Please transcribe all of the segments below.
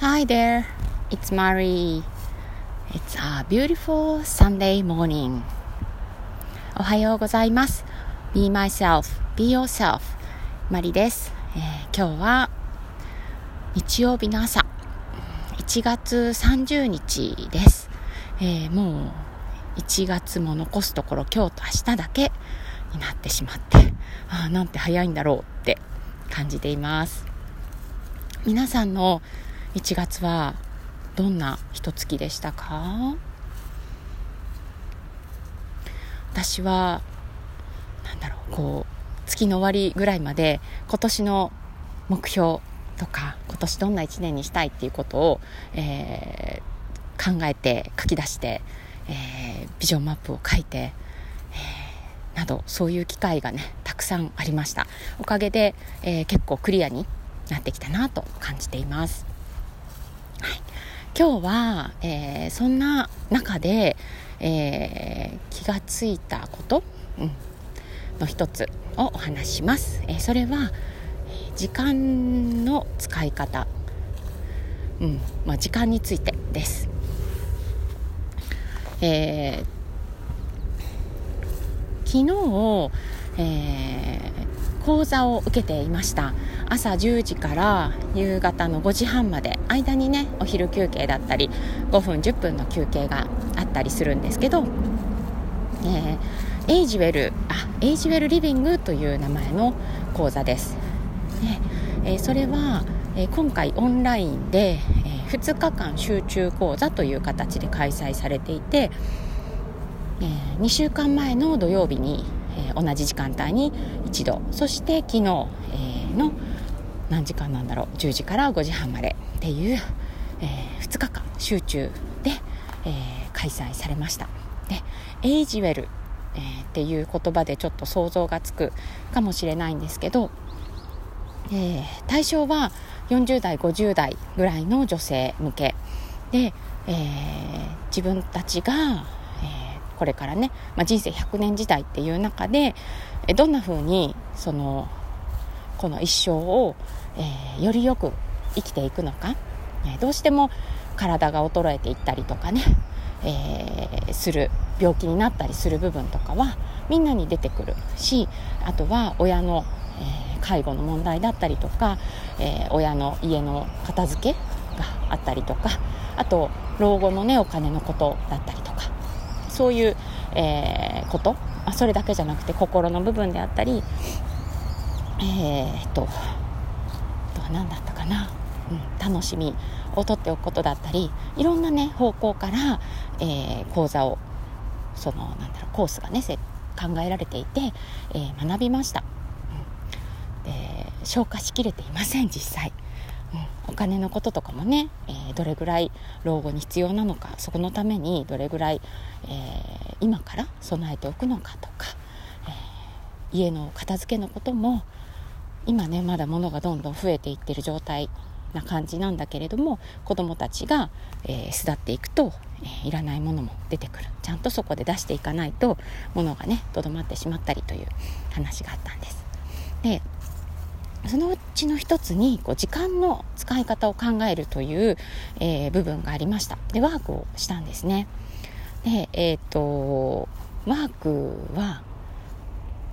Hi there, it's Mari. It's a beautiful Sunday morning. おはようございます。Be myself, be yourself. マリです、えー、今日は日曜日の朝、1月30日です。えー、もう1月も残すところ今日と明日だけになってしまって、ああ、なんて早いんだろうって感じています。皆さんの1月はどんな一月でしたか？私はなんだろうこう月の終わりぐらいまで今年の目標とか今年どんな1年にしたいっていうことを、えー、考えて書き出して、えー、ビジョンマップを書いて、えー、などそういう機会がねたくさんありましたおかげで、え結構クリアになってきたなと感じています。今日は、えー、そんな中で、えー、気がついたこと、うん、の一つをお話しします。えー、それは時間の使い方、うんまあ、時間についてです。えー、昨日、えー、講座を受けていました。朝10時から夕方の5時半まで間にねお昼休憩だったり5分10分の休憩があったりするんですけど、えー、エイジウェルあエイジウェルリビングという名前の講座です、えー、それは、えー、今回オンラインで、え2日間集中講座という形で開催されていて、え2週間前の土曜日に、え同じ時間帯に一度。そして昨日、えの何時間なんだろう。10時から5時半まで。っていう、えー、2日間集中で、えー、開催されました。でエイジウェル、えー、っていう言葉でちょっと想像がつくかもしれないんですけど、え対象は40代50代ぐらいの女性向け。で、え自分たちが、えこれからね、まあ、人生100年時代っていう中でどんな風にそのこの一生を、えー、よりよく生きていくのか、え、どうしても体が衰えていったりとかね、えー、する病気になったりする部分とかはみんなに出てくるしあとは親の、え介護の問題だったりとか、え親の家の片付けがあったりとかあと老後のねお金のことだったりとかそういう、えこと、あ、それだけじゃなくて心の部分であったりえー、っととは何だったかな、うん、楽しみを取っておくことだったりいろんなね方向から、えー、講座をそのなんだろうコースがね考えられていて、えー、学びました、うん、で消化しきれていません実際、お金のこととかもね、えー、どれぐらい老後に必要なのかそこのためにどれぐらい、え今から備えておくのかとか、え家の片付けのことも今ねまだ物がどんどん増えていってる状態な感じなんだけれども子どもたちが、えー、巣立っていくと、えー、いらないものも出てくるちゃんとそこで出していかないと物がねとどまってしまったりという話があったんです。でそのうちの一つにこう時間の使い方を考えるという、えー、部分がありましたでワークをしたんですねでえっ、ー、とワークは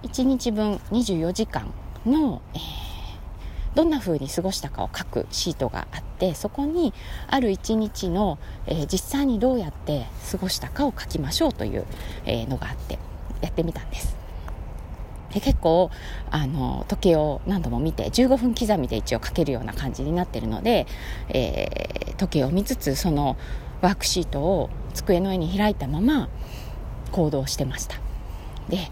1日分24時間の、えー、どんな風に過ごしたかを書くシートがあってそこにある一日の、えー、実際にどうやって過ごしたかを書きましょうという、えー、のがあってやってみたんです。で結構あの時計を何度も見て15分刻みで一応書けるような感じになってるので、えー、時計を見つつそのワークシートを机の上に開いたまま行動してました。で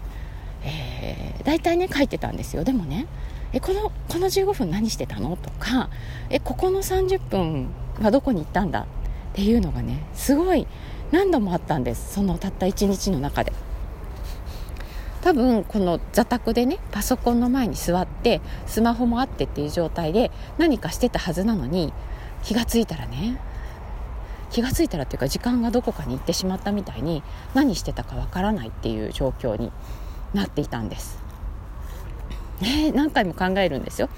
えー、大体ね書いてたんですよ。でもねえこのこの15分何してたの？とかえここの30分はどこに行ったんだ？っていうのがねすごい何度もあったんです。そのたった1日の中で。多分この座卓でねパソコンの前に座ってスマホもあってっていう状態で何かしてたはずなのに気が付いたらね気が付いたらっていうか時間がどこかに行ってしまったみたいに何してたかわからないっていう状況になっていたんです、ね、何回も考えるんですよ。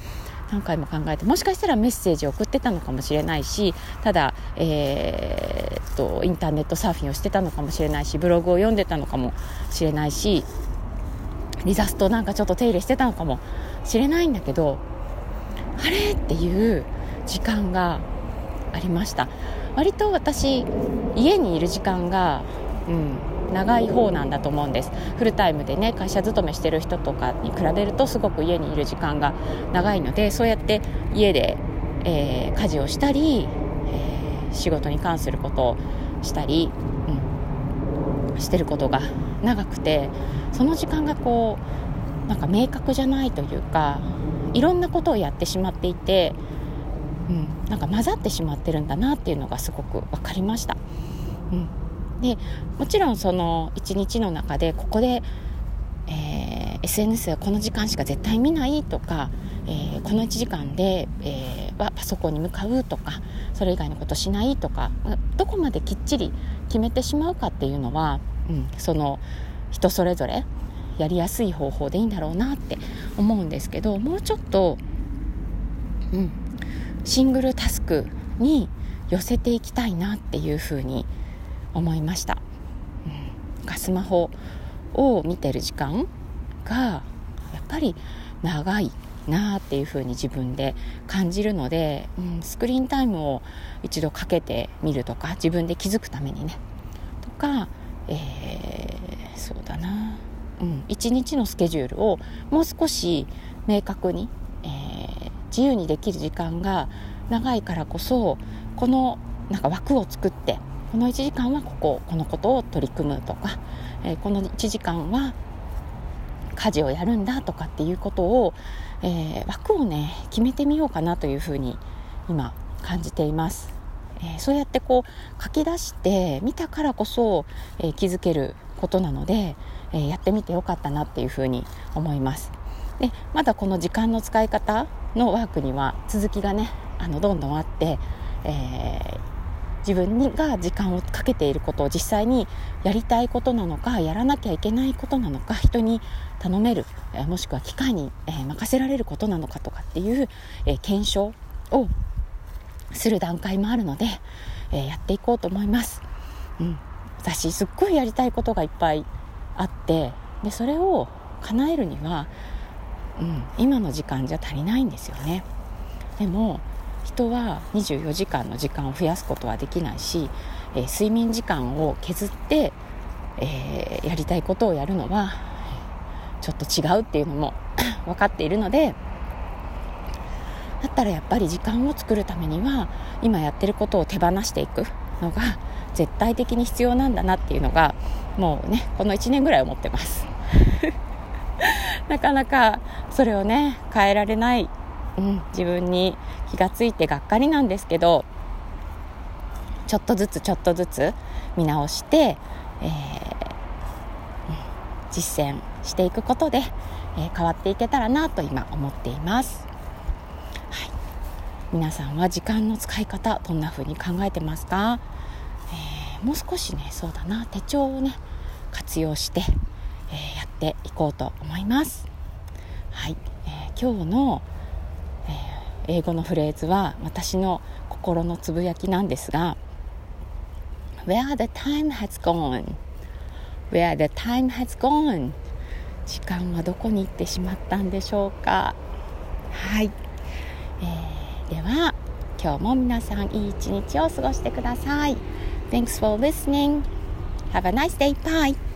何回も考えてもしかしたらメッセージを送ってたのかもしれないしただ、えー、っとインターネットサーフィンをしてたのかもしれないしブログを読んでたのかもしれないしリザストなんかちょっと手入れしてたのかもしれないんだけどあれ？っていう時間がありました。割と私家にいる時間が、うん、長い方なんだと思うんです。フルタイムでね会社勤めしてる人とかに比べるとすごく家にいる時間が長いのでそうやって家で、えー、家事をしたり、えー、仕事に関することをしたり、してることが長くてその時間がこうなんか明確じゃないというかいろんなことをやってしまっていて、うん、なんか混ざってしまってるんだなっていうのがすごく分かりました。うんでもちろんその一日の中でここで、えー、SNS はこの時間しか絶対見ないとか、えー、この1時間で、えー、はパソコンに向かうとかそれ以外のことしないとかどこまできっちり決めてしまうかっていうのは、うん、その人それぞれやりやすい方法でいいんだろうなって思うんですけどもうちょっと、うん、シングルタスクに寄せていきたいなっていうふうに思いました、うん、スマホを見てる時間がやっぱり長い。なっていうふうに自分で感じるので、うん、スクリーンタイムを一度かけてみるとか自分で気づくためにね。とか、えー、そうだな、うん、一日のスケジュールをもう少し明確に、えー、自由にできる時間が長いからこそこのなんか枠を作ってこの1時間はこここのことを取り組むとか、えー、この1時間は家事をやるんだとかっていうことを、えー、枠をね決めてみようかなというふうに今感じています。えー、そうやってこう書き出してみたからこそ、え気づけることなので、えやってみてよかったなっていうふうに思います。でまだこの時間の使い方のワークには続きがねあのどんどんあって、え自分にが時間をかけていることを実際にやりたいことなのかやらなきゃいけないことなのか人に頼める、えもしくは機械に、え任せられることなのかとかっていう、え検証をする段階もあるので、えやっていこうと思います。うん、私すっごいやりたいことがいっぱいあってでそれを叶えるには、うん、今の時間じゃ足りないんですよね。でも人は24時間の時間を増やすことはできないし、えー、睡眠時間を削って、えー、やりたいことをやるのはちょっと違うっていうのも 分かっているのでだったらやっぱり時間を作るためには今やってることを手放していくのが 絶対的に必要なんだなっていうのがもうねこの1年ぐらい思ってます。なかなかそれをね変えられないうん、自分に気がついてがっかりなんですけどちょっとずつちょっとずつ見直して、えー、実践していくことで、えー、変わっていけたらなと今思っています、はい、皆さんは時間の使い方どんな風に考えてますか、えー、もう少しねそうだな手帳をね活用して、えやっていこうと思います。はい、え今日の英語のフレーズは私の心のつぶやきなんですが Where the time has gone Where the time has gone 時間はどこに行ってしまったんでしょうかはい、えー、では今日も皆さんいい一日を過ごしてください Thanks for listening Have a nice day. Bye.